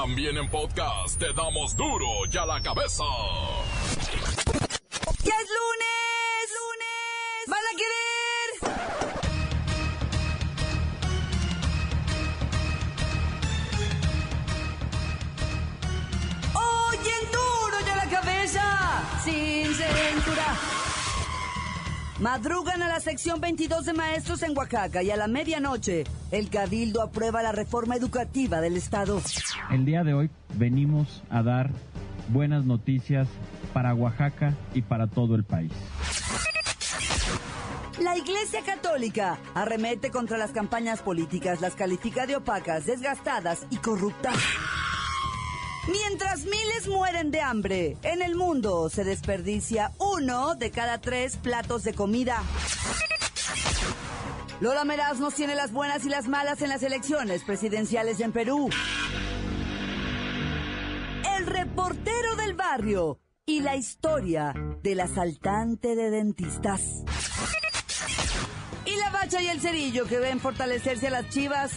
También en podcast te damos duro y a la cabeza. ¡Ya es lunes! ¡Lunes! ¡Van a querer! ¡Oyen duro y a la cabeza! ¡Sin censura! Madrugan a la sección 22 de maestros en Oaxaca y a la medianoche el Cabildo aprueba la reforma educativa del Estado. El día de hoy venimos a dar buenas noticias para Oaxaca y para todo el país. La Iglesia Católica arremete contra las campañas políticas, las califica de opacas, desgastadas y corruptas. Mientras miles mueren de hambre, en el mundo se desperdicia uno de cada tres platos de comida. Lola Meraz nos tiene las buenas y las malas en las elecciones presidenciales en Perú. Barrio y la historia del asaltante de dentistas. Y la bacha y el cerillo que ven fortalecerse a las chivas.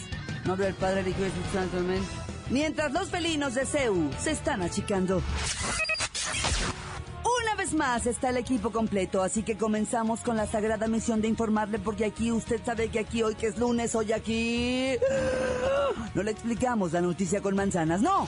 Nombre del Padre, Hijo Santo, amén. Mientras los felinos de CEU se están achicando. Una vez más está el equipo completo, así que comenzamos con la sagrada misión de informarle porque aquí usted sabe que aquí hoy que es lunes, hoy aquí... No le explicamos la noticia con manzanas, no.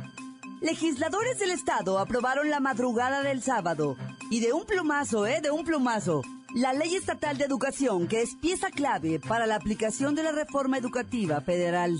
Legisladores del estado aprobaron la madrugada del sábado y de un plumazo, ¿eh? De un plumazo. La Ley Estatal de Educación, que es pieza clave para la aplicación de la reforma educativa federal.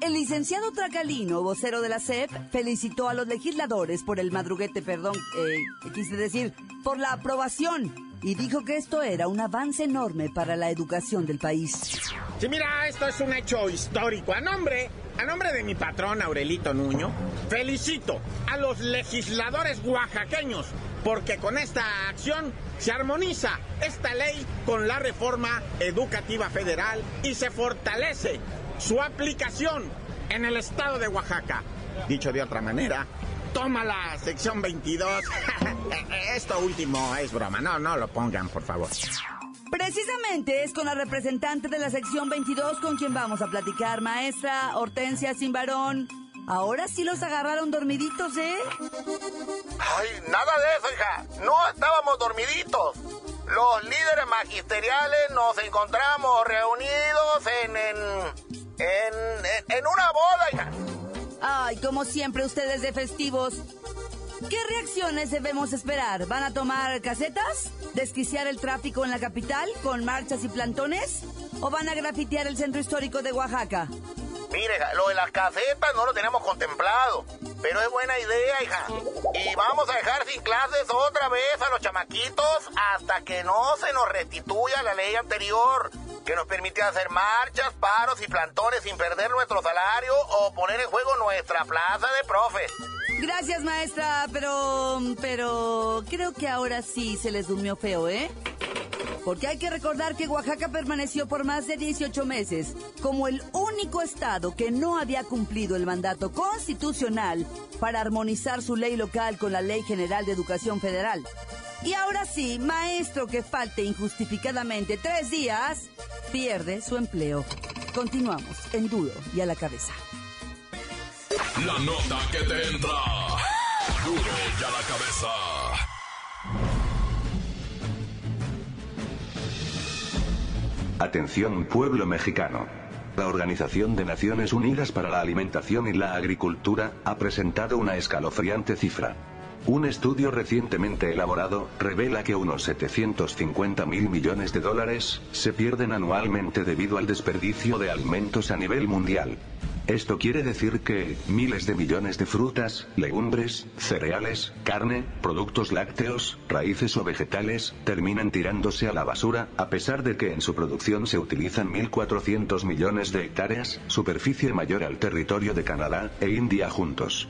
El licenciado Tracalino, vocero de la SEP, felicitó a los legisladores por el madruguete, perdón, eh, quise decir, por la aprobación y dijo que esto era un avance enorme para la educación del país. Sí, mira, esto es un hecho histórico. A nombre, a nombre de mi patrón Aurelito Nuño, felicito a los legisladores oaxaqueños porque con esta acción se armoniza esta ley con la reforma educativa federal y se fortalece su aplicación en el estado de Oaxaca. Dicho de otra manera, toma la sección 22. Esto último es broma, no, no lo pongan, por favor. Precisamente es con la representante de la sección 22 con quien vamos a platicar, maestra Hortensia Simbarón. Ahora sí los agarraron dormiditos, ¿eh? Ay, nada de eso, hija. No estábamos dormiditos. Los líderes magisteriales nos encontramos reunidos en, en, en, en, en una boda, hija. Ay, como siempre ustedes de festivos. ¿Qué reacciones debemos esperar? ¿Van a tomar casetas? ¿Desquiciar el tráfico en la capital con marchas y plantones? ¿O van a grafitear el centro histórico de Oaxaca? Mire, lo de las casetas no lo tenemos contemplado, pero es buena idea, hija. Y vamos a dejar sin clases otra vez a los chamaquitos hasta que no se nos restituya la ley anterior, que nos permite hacer marchas, paros y plantones sin perder nuestro salario o poner en juego nuestra plaza de profes. Gracias, maestra, pero... pero... creo que ahora sí se les durmió feo, ¿eh? Porque hay que recordar que Oaxaca permaneció por más de 18 meses como el único estado que no había cumplido el mandato constitucional para armonizar su ley local con la Ley General de Educación Federal. Y ahora sí, maestro que falte injustificadamente tres días, pierde su empleo. Continuamos en duro y a la cabeza. La nota que te entra. La cabeza. Atención pueblo mexicano. La Organización de Naciones Unidas para la Alimentación y la Agricultura ha presentado una escalofriante cifra. Un estudio recientemente elaborado revela que unos 750 mil millones de dólares se pierden anualmente debido al desperdicio de alimentos a nivel mundial. Esto quiere decir que miles de millones de frutas, legumbres, cereales, carne, productos lácteos, raíces o vegetales terminan tirándose a la basura, a pesar de que en su producción se utilizan 1.400 millones de hectáreas, superficie mayor al territorio de Canadá e India juntos.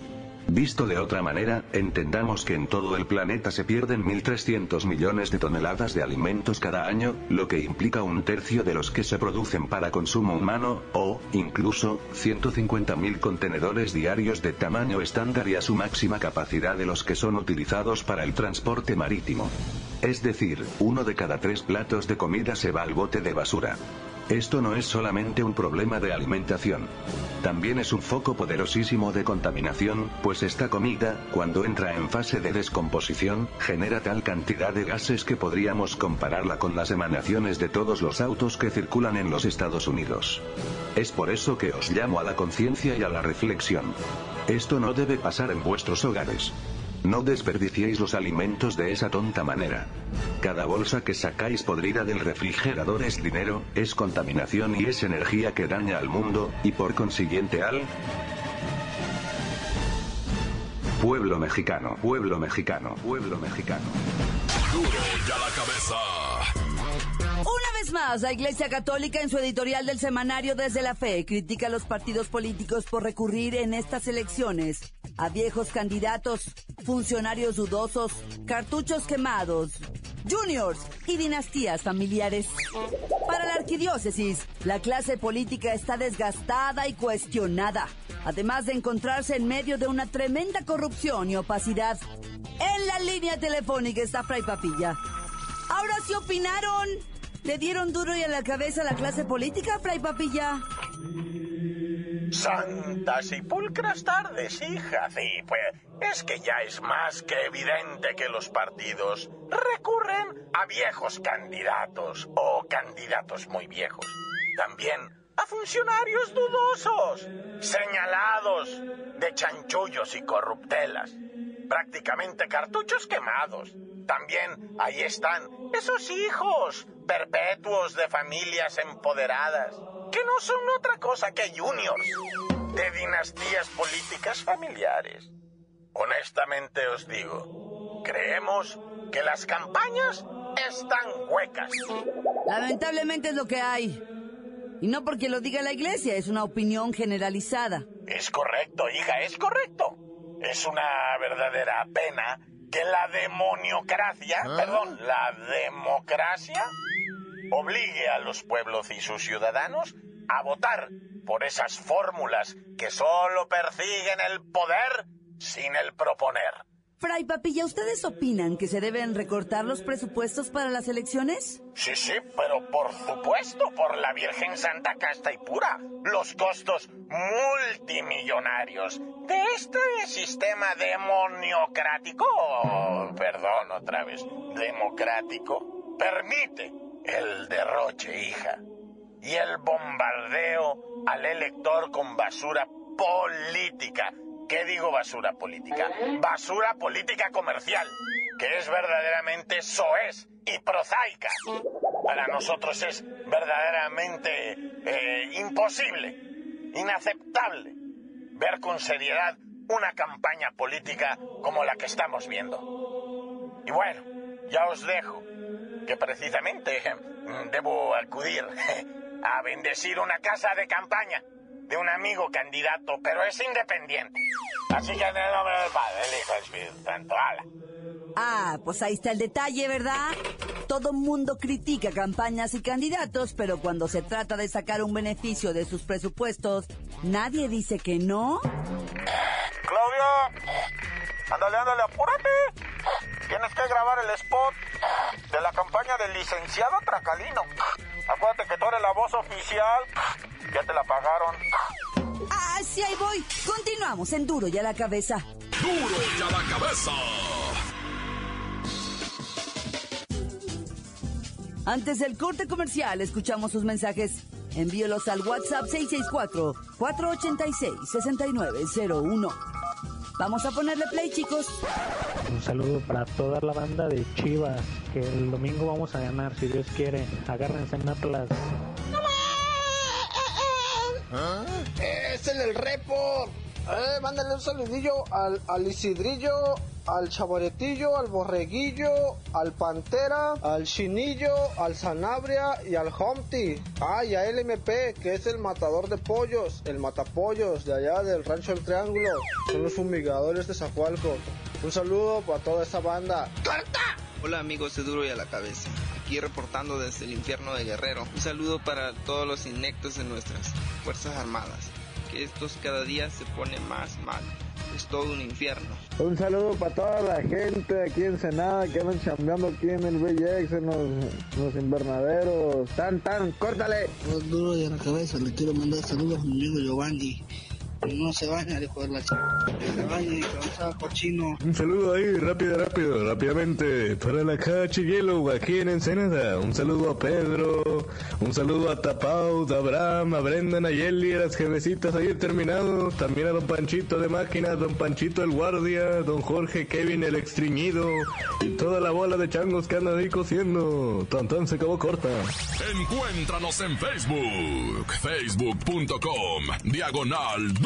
Visto de otra manera, entendamos que en todo el planeta se pierden 1.300 millones de toneladas de alimentos cada año, lo que implica un tercio de los que se producen para consumo humano, o, incluso, 150.000 contenedores diarios de tamaño estándar y a su máxima capacidad de los que son utilizados para el transporte marítimo. Es decir, uno de cada tres platos de comida se va al bote de basura. Esto no es solamente un problema de alimentación. También es un foco poderosísimo de contaminación, pues esta comida, cuando entra en fase de descomposición, genera tal cantidad de gases que podríamos compararla con las emanaciones de todos los autos que circulan en los Estados Unidos. Es por eso que os llamo a la conciencia y a la reflexión. Esto no debe pasar en vuestros hogares. No desperdiciéis los alimentos de esa tonta manera. Cada bolsa que sacáis podrida del refrigerador es dinero, es contaminación y es energía que daña al mundo, y por consiguiente al pueblo mexicano, pueblo mexicano, pueblo mexicano. Duro ya la cabeza. Más, la Iglesia Católica en su editorial del semanario Desde la Fe critica a los partidos políticos por recurrir en estas elecciones a viejos candidatos, funcionarios dudosos, cartuchos quemados, juniors y dinastías familiares. Para la arquidiócesis, la clase política está desgastada y cuestionada, además de encontrarse en medio de una tremenda corrupción y opacidad. En la línea telefónica está Fray Papilla. Ahora sí opinaron. ¿Le dieron duro y a la cabeza la clase política, Fray Papilla? Santas y pulcras tardes, hija. Sí, pues es que ya es más que evidente que los partidos recurren a viejos candidatos o candidatos muy viejos. También a funcionarios dudosos, señalados de chanchullos y corruptelas. Prácticamente cartuchos quemados. También ahí están esos hijos perpetuos de familias empoderadas que no son otra cosa que juniors de dinastías políticas familiares. Honestamente os digo, creemos que las campañas están huecas. Lamentablemente es lo que hay. Y no porque lo diga la iglesia, es una opinión generalizada. Es correcto, hija, es correcto. Es una verdadera pena que la demoniocracia, perdón, la democracia, obligue a los pueblos y sus ciudadanos a votar por esas fórmulas que solo persiguen el poder sin el proponer. Fray Papilla, ¿ustedes opinan que se deben recortar los presupuestos para las elecciones? Sí, sí, pero por supuesto, por la Virgen Santa Casta y Pura, los costos multimillonarios de este sistema demoniocrático, perdón otra vez, democrático, permite el derroche, hija, y el bombardeo al elector con basura política. ¿Qué digo basura política? Basura política comercial, que es verdaderamente soez y prosaica. Para nosotros es verdaderamente eh, imposible, inaceptable, ver con seriedad una campaña política como la que estamos viendo. Y bueno, ya os dejo, que precisamente debo acudir a bendecir una casa de campaña de un amigo candidato, pero es independiente. Así que en el nombre del Padre, del Hijo del Espíritu Santo, ala. Ah, pues ahí está el detalle, ¿verdad? Todo mundo critica campañas y candidatos, pero cuando se trata de sacar un beneficio de sus presupuestos, nadie dice que no. Claudia, ándale, ándale, apúrate. Tienes que grabar el spot de la campaña del licenciado Tracalino. Acuérdate que tú eres la voz oficial. Ya te la pagaron. Ah, sí, ahí voy. Continuamos en Duro y a la cabeza. Duro ya la cabeza. Antes del corte comercial, escuchamos sus mensajes. Envíelos al WhatsApp 664-486-6901. Vamos a ponerle play, chicos. Un saludo para toda la banda de Chivas, que el domingo vamos a ganar, si Dios quiere. Agárrense en Atlas. Es en el repo. Eh, mándale un saludillo al, al Isidrillo, al Chaboretillo, al Borreguillo, al Pantera, al Chinillo, al Sanabria y al Humpty. Ah, y a LMP, que es el matador de pollos, el matapollos de allá del Rancho del Triángulo. Son los fumigadores de Zacualco. Un saludo para toda esa banda. Hola amigos de Duro y a la Cabeza, aquí reportando desde el infierno de Guerrero. Un saludo para todos los inectos de nuestras Fuerzas Armadas, que estos cada día se pone más mal. Es todo un infierno. Un saludo para toda la gente aquí en Senada que andan chambeando aquí en el VX, en los, en los invernaderos. Tan, tan, córtale. Duro a la cabeza, le quiero mandar saludos a mi amigo Giovanni. No se baña, hijo de la ch... Que se bañe, cansado cochino. Un saludo ahí, rápido, rápido, rápidamente, para la calle Yellow, aquí en Ensenada. Un saludo a Pedro, un saludo a Tapau, a Abraham, a Brenda, Nayeli, a las jefecitas ayer terminado. También a don Panchito de máquina, don Panchito el guardia, don Jorge Kevin el extriñido y toda la bola de changos que andan ahí cosiendo. Tan se acabó corta. Encuéntranos en Facebook, facebook.com, diagonal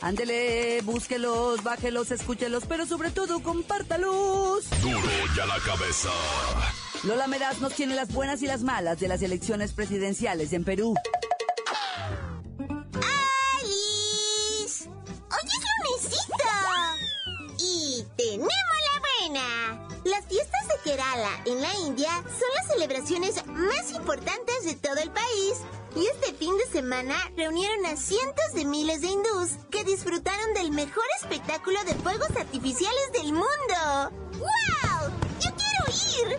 Ándele, búsquelos, bájelos, escúchelos, pero sobre todo compártalos. Duro y a la cabeza. Lola Meraz nos tiene las buenas y las malas de las elecciones presidenciales en Perú. En la India son las celebraciones más importantes de todo el país. Y este fin de semana reunieron a cientos de miles de hindús que disfrutaron del mejor espectáculo de fuegos artificiales del mundo. ¡Wow! ¡Yo quiero ir!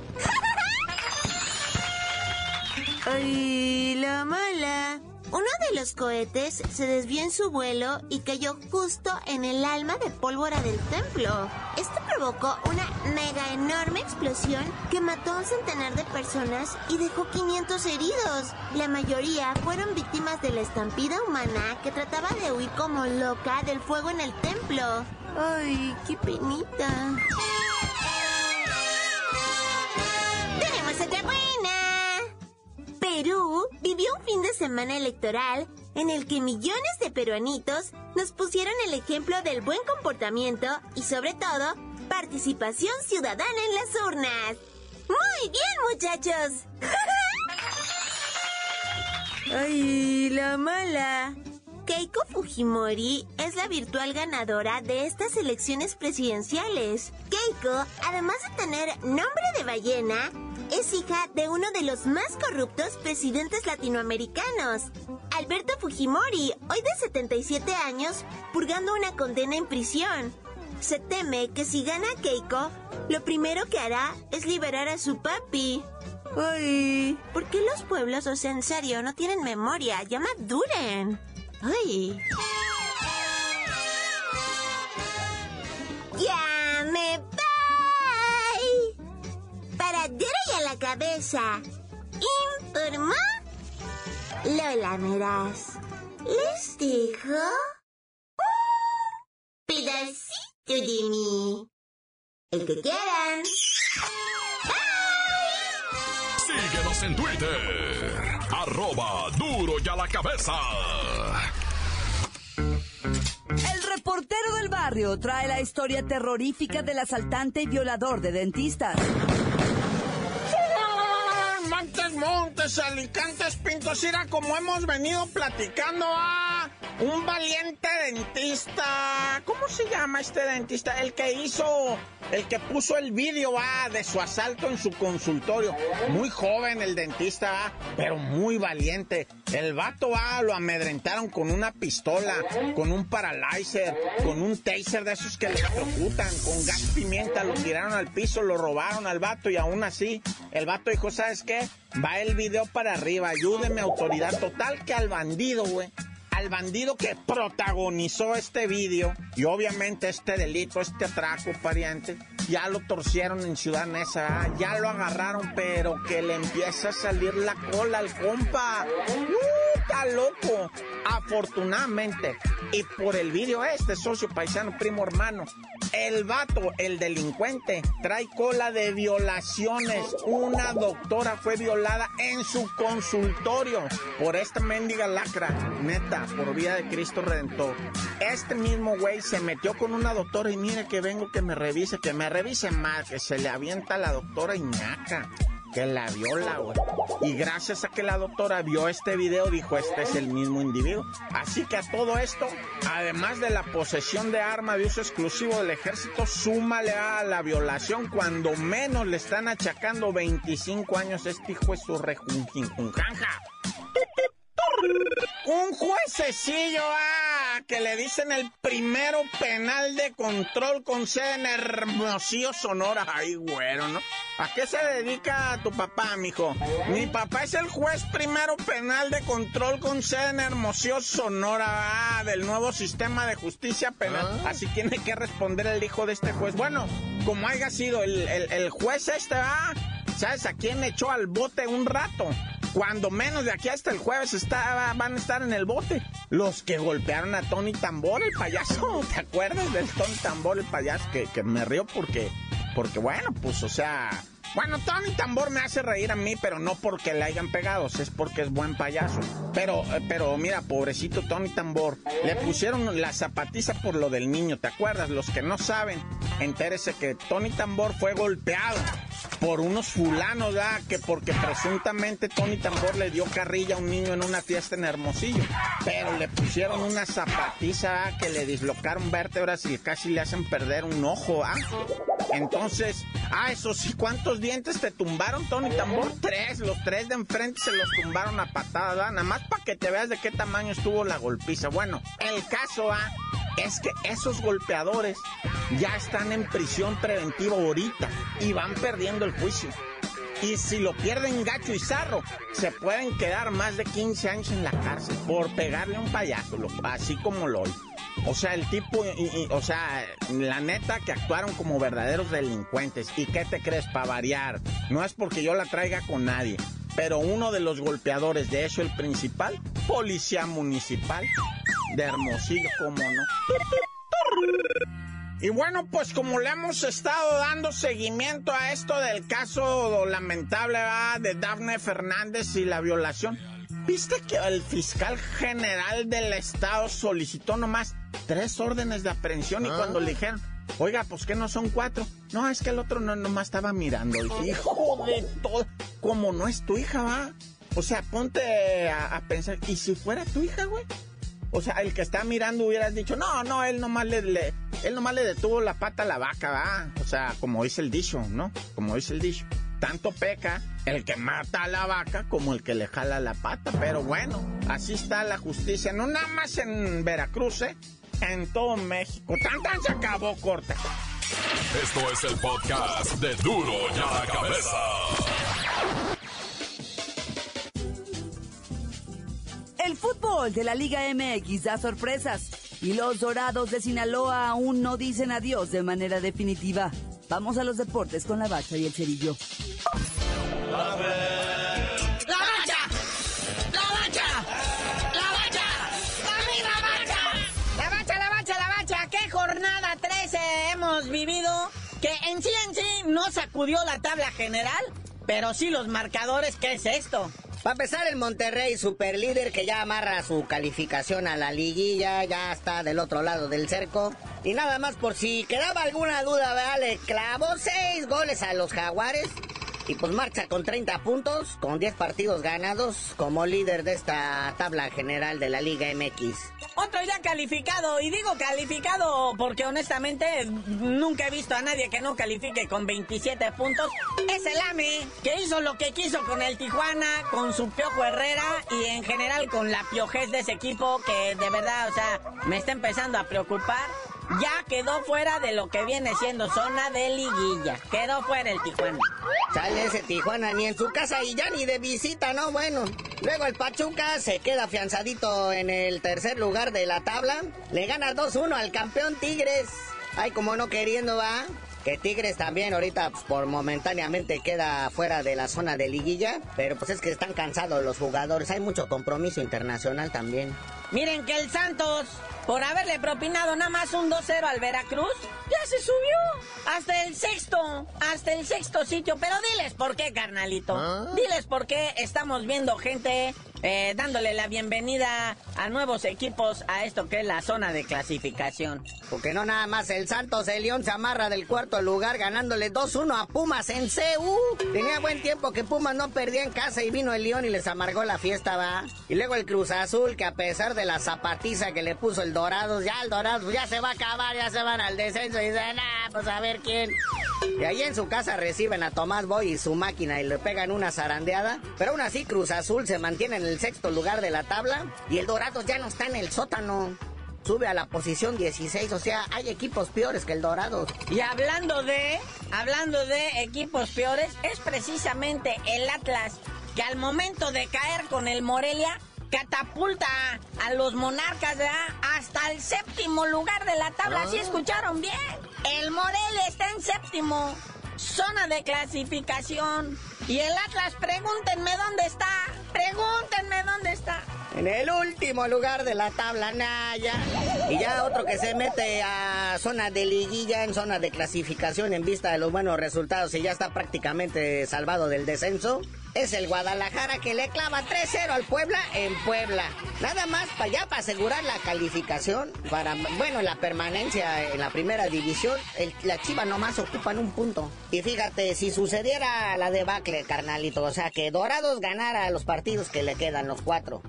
¡Ay, la mala! Uno de los cohetes se desvió en su vuelo y cayó justo en el alma de pólvora del templo. Esto provocó una mega enorme explosión que mató a un centenar de personas y dejó 500 heridos. La mayoría fueron víctimas de la estampida humana que trataba de huir como loca del fuego en el templo. ¡Ay, qué penita! Semana electoral en el que millones de peruanitos nos pusieron el ejemplo del buen comportamiento y sobre todo participación ciudadana en las urnas. Muy bien muchachos. Ay, la mala. Keiko Fujimori es la virtual ganadora de estas elecciones presidenciales. Keiko, además de tener nombre de ballena, es hija de uno de los más corruptos presidentes latinoamericanos, Alberto Fujimori, hoy de 77 años, purgando una condena en prisión. Se teme que si gana Keiko, lo primero que hará es liberar a su papi. Ay, ¿por qué los pueblos, o sea, en serio, no tienen memoria? Ya maduren. Ay. La cabeza. Informó Lola Meraz. Les dijo un pedacito de mí. El que quieran. Síguenos en Twitter. Arroba duro y a la cabeza. El reportero del barrio trae la historia terrorífica del asaltante y violador de dentistas. Montes, alicantes, pintos, era como hemos venido platicando a un valiente dentista. ¿Cómo se llama este dentista? El que hizo, el que puso el vídeo ah, de su asalto en su consultorio. Muy joven el dentista, ah, pero muy valiente. El vato ah, lo amedrentaron con una pistola, con un paralyzer, con un taser de esos que le electrocutan, con gas pimienta, lo tiraron al piso, lo robaron al vato y aún así el vato dijo, ¿sabes qué? Va el video para arriba, ayúdeme autoridad total que al bandido, güey. Al bandido que protagonizó este video y obviamente este delito, este atraco, pariente, ya lo torcieron en Ciudad Neza, ah, ya lo agarraron, pero que le empieza a salir la cola al compa. ¡Uh! Está loco. Afortunadamente, y por el vídeo este, socio paisano, primo hermano, el vato, el delincuente, trae cola de violaciones. Una doctora fue violada en su consultorio por esta mendiga lacra. Neta, por vía de Cristo Redentor. Este mismo güey se metió con una doctora y mire que vengo que me revise, que me revise mal, que se le avienta a la doctora Iñaca que la viola, güey. Y gracias a que la doctora vio este video, dijo, este es el mismo individuo. Así que a todo esto, además de la posesión de arma de uso exclusivo del ejército, súmale a la violación, cuando menos le están achacando 25 años este hijo es su rejunjinjunjanja. Un juececillo, ah, que le dicen el primero penal de control con sede en Hermosillo, Sonora. Ay, güero, ¿no? ¿A qué se dedica tu papá, mijo? Mi papá es el juez primero penal de control con sede en Hermosillo, Sonora, ah, del nuevo sistema de justicia penal. Así tiene que responder el hijo de este juez. Bueno, como haya sido el, el, el juez este, ah, ¿sabes a quién echó al bote un rato? Cuando menos de aquí hasta el jueves está, van a estar en el bote. Los que golpearon a Tony Tambor, el payaso. ¿Te acuerdas del Tony Tambor, el payaso? Que, que me río porque, porque bueno, pues o sea... Bueno, Tony Tambor me hace reír a mí, pero no porque le hayan pegado, es porque es buen payaso. Pero, pero mira, pobrecito Tony Tambor, le pusieron la zapatiza por lo del niño, ¿te acuerdas? Los que no saben, entérese que Tony Tambor fue golpeado por unos fulanos, ¿verdad? Que porque presuntamente Tony Tambor le dio carrilla a un niño en una fiesta en Hermosillo. Pero le pusieron una zapatiza que le dislocaron vértebras y casi le hacen perder un ojo, ¿ah? Entonces, ah, eso sí, ¿cuántos dientes te tumbaron, Tony Tambor? Tres, los tres de enfrente se los tumbaron a patada, ¿verdad? Nada más para que te veas de qué tamaño estuvo la golpiza. Bueno, el caso, ¿ah? Es que esos golpeadores ya están en prisión preventiva ahorita y van perdiendo el juicio. Y si lo pierden gacho y zarro, se pueden quedar más de 15 años en la cárcel por pegarle a un payaso, así como lo hoy. O sea, el tipo, o sea, la neta que actuaron como verdaderos delincuentes. ¿Y qué te crees para variar? No es porque yo la traiga con nadie, pero uno de los golpeadores, de hecho el principal, policía municipal de Hermosillo, ¿cómo no? Y bueno, pues como le hemos estado dando seguimiento a esto del caso lamentable de Dafne Fernández y la violación, ¿viste que el fiscal general del estado solicitó nomás tres órdenes de aprehensión y cuando le dijeron, oiga, pues que no son cuatro? No, es que el otro no nomás estaba mirando. Hijo de todo, como no es tu hija, va. O sea, ponte a, pensar, ¿y si fuera tu hija, güey? O sea, el que está mirando hubieras dicho, no, no, él nomás le, le, él nomás le detuvo la pata a la vaca, ¿va? O sea, como dice el dicho, ¿no? Como dice el dicho. Tanto peca el que mata a la vaca como el que le jala la pata. Pero bueno, así está la justicia. No nada más en Veracruz, ¿eh? En todo México. Tan tan se acabó corta. Esto es el podcast de Duro y a la cabeza. El fútbol de la Liga MX da sorpresas y los Dorados de Sinaloa aún no dicen adiós de manera definitiva. Vamos a los deportes con la bacha y el cerillo. ¡La bacha! ¡La bacha! ¡La bacha! ¡La bacha! La bacha, la bacha, la bacha. ¿Qué jornada 13 hemos vivido? Que en sí en sí no sacudió la tabla general, pero sí los marcadores. ¿Qué es esto? Va a empezar el Monterrey, super líder que ya amarra su calificación a la liguilla, ya está del otro lado del cerco. Y nada más por si quedaba alguna duda, ¿verdad? le clavó seis goles a los Jaguares. Y pues marcha con 30 puntos, con 10 partidos ganados, como líder de esta tabla general de la Liga MX. Otro ya calificado, y digo calificado porque honestamente nunca he visto a nadie que no califique con 27 puntos. Es el AME, que hizo lo que quiso con el Tijuana, con su Piojo Herrera y en general con la piojez de ese equipo que de verdad, o sea, me está empezando a preocupar ya quedó fuera de lo que viene siendo zona de liguilla. Quedó fuera el Tijuana. Sale ese Tijuana ni en su casa y ya ni de visita, ¿no? Bueno. Luego el Pachuca se queda afianzadito en el tercer lugar de la tabla. Le gana 2-1 al campeón Tigres. Ay, como no queriendo va. Que Tigres también ahorita pues, por momentáneamente queda fuera de la zona de liguilla, pero pues es que están cansados los jugadores, hay mucho compromiso internacional también. Miren que el Santos, por haberle propinado nada más un 2-0 al Veracruz, ya se subió hasta el sexto, hasta el sexto sitio. Pero diles por qué, carnalito. Diles por qué estamos viendo gente eh, dándole la bienvenida a nuevos equipos a esto que es la zona de clasificación. Porque no nada más el Santos, el León se amarra del cuarto lugar ganándole 2-1 a Pumas en CU. Tenía buen tiempo que Pumas no perdía en casa y vino el León y les amargó la fiesta, va. Y luego el Cruz Azul que a pesar de la zapatiza que le puso el Dorados, ya el Dorados ya se va a acabar, ya se van al descenso y dicen, ah, pues a ver quién. Y ahí en su casa reciben a Tomás Boy y su máquina y le pegan una zarandeada. Pero aún así Cruz Azul se mantiene en el sexto lugar de la tabla y el Dorados ya no está en el sótano. Sube a la posición 16, o sea, hay equipos peores que el Dorados. Y hablando de, hablando de equipos peores, es precisamente el Atlas que al momento de caer con el Morelia catapulta a los monarcas hasta el séptimo lugar de la tabla. ¿Sí escucharon bien? El Morelia está en séptimo. Zona de clasificación. Y el Atlas, pregúntenme dónde está. Pregúntenme dónde está. En el último lugar de la tabla Naya. Y ya otro que se mete a zona de liguilla, en zona de clasificación en vista de los buenos resultados y ya está prácticamente salvado del descenso. Es el Guadalajara que le clava 3-0 al Puebla en Puebla. Nada más para allá para asegurar la calificación, para, bueno, la permanencia en la primera división. El, la Chiva nomás ocupan un punto. Y fíjate, si sucediera la debacle, carnalito, o sea, que Dorados ganara los partidos que le quedan, los cuatro,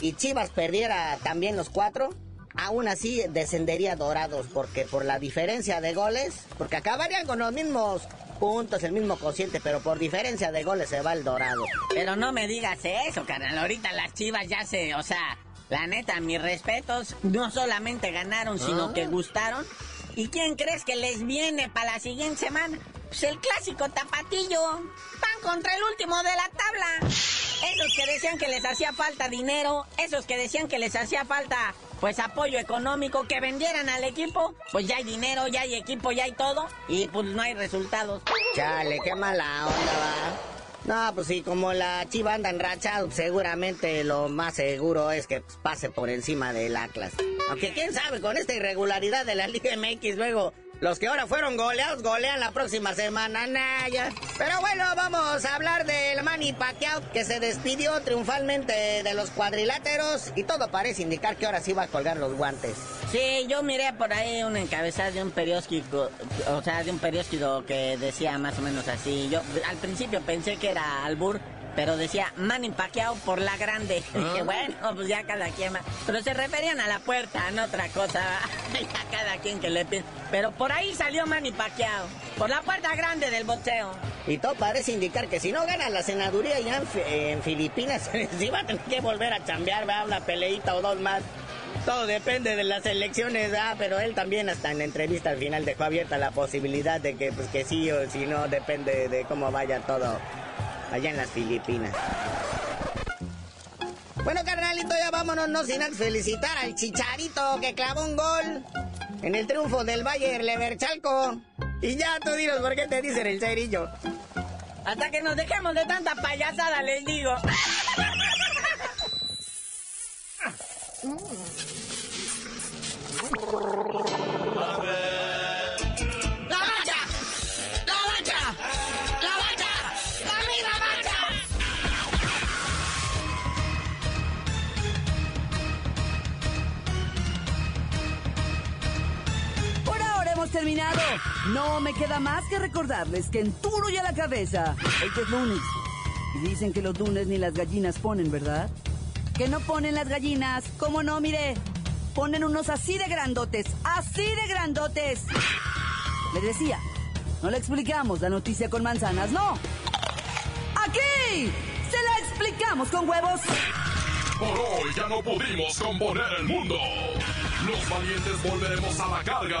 y Chivas perdiera también los cuatro, aún así descendería Dorados, porque por la diferencia de goles, porque acabarían con los mismos puntos, el mismo cociente, pero por diferencia de goles se va el dorado. Pero no me digas eso, carnal. Ahorita las chivas ya se, o sea, la neta, mis respetos, no solamente ganaron, sino que gustaron. ¿Y quién crees que les viene para la siguiente semana? Pues el clásico tapatillo. Van contra el último de la tabla. Esos que decían que les hacía falta dinero, esos que decían que les hacía falta pues apoyo económico, que vendieran al equipo, pues ya hay dinero, ya hay equipo, ya hay todo, y pues no hay resultados. Chale, qué mala onda va. No, pues sí, como la chiva anda en racha, seguramente lo más seguro es que pase por encima del Atlas. Aunque quién sabe, con esta irregularidad de la Liga MX luego los que ahora fueron goleados golean la próxima semana, Naya. Pero bueno, vamos a hablar del Manny Pacquiao que se despidió triunfalmente de los cuadriláteros y todo parece indicar que ahora sí va a colgar los guantes. Sí, yo miré por ahí una encabezada de un periódico, o sea, de un periódico que decía más o menos así. Yo al principio pensé que era albur, pero decía Manny Pacquiao por la grande. Dije, bueno, pues ya cada quien más. Pero se referían a la puerta, no otra cosa. ya cada quien que le pide. Pero por ahí salió Manny Pacquiao, por la puerta grande del boxeo. Y todo parece indicar que si no gana la senaduría ya en, Filipinas, sí va a tener que volver a chambear, va una peleita o dos más. Todo depende de las elecciones, ah, pero él también hasta en la entrevista al final dejó abierta la posibilidad de que pues que sí o si no depende de cómo vaya todo allá en las Filipinas. Bueno, carnalito, ya vámonos, no sin felicitar al Chicharito que clavó un gol en el triunfo del Bayer Leverchalco. Y ya tú dinos por qué te dicen el cerillo. Hasta que nos dejemos de tanta payasada, les digo. No me queda más que recordarles que en Turo y a la cabeza, hoy es lunes. Y dicen que los lunes ni las gallinas ponen, ¿verdad? Que no ponen las gallinas. ¿Cómo no? Mire, ponen unos así de grandotes, así de grandotes. Le decía, no le explicamos la noticia con manzanas, no. Aquí se la explicamos con huevos. Por hoy ya no pudimos componer el mundo. Los valientes volveremos a la carga.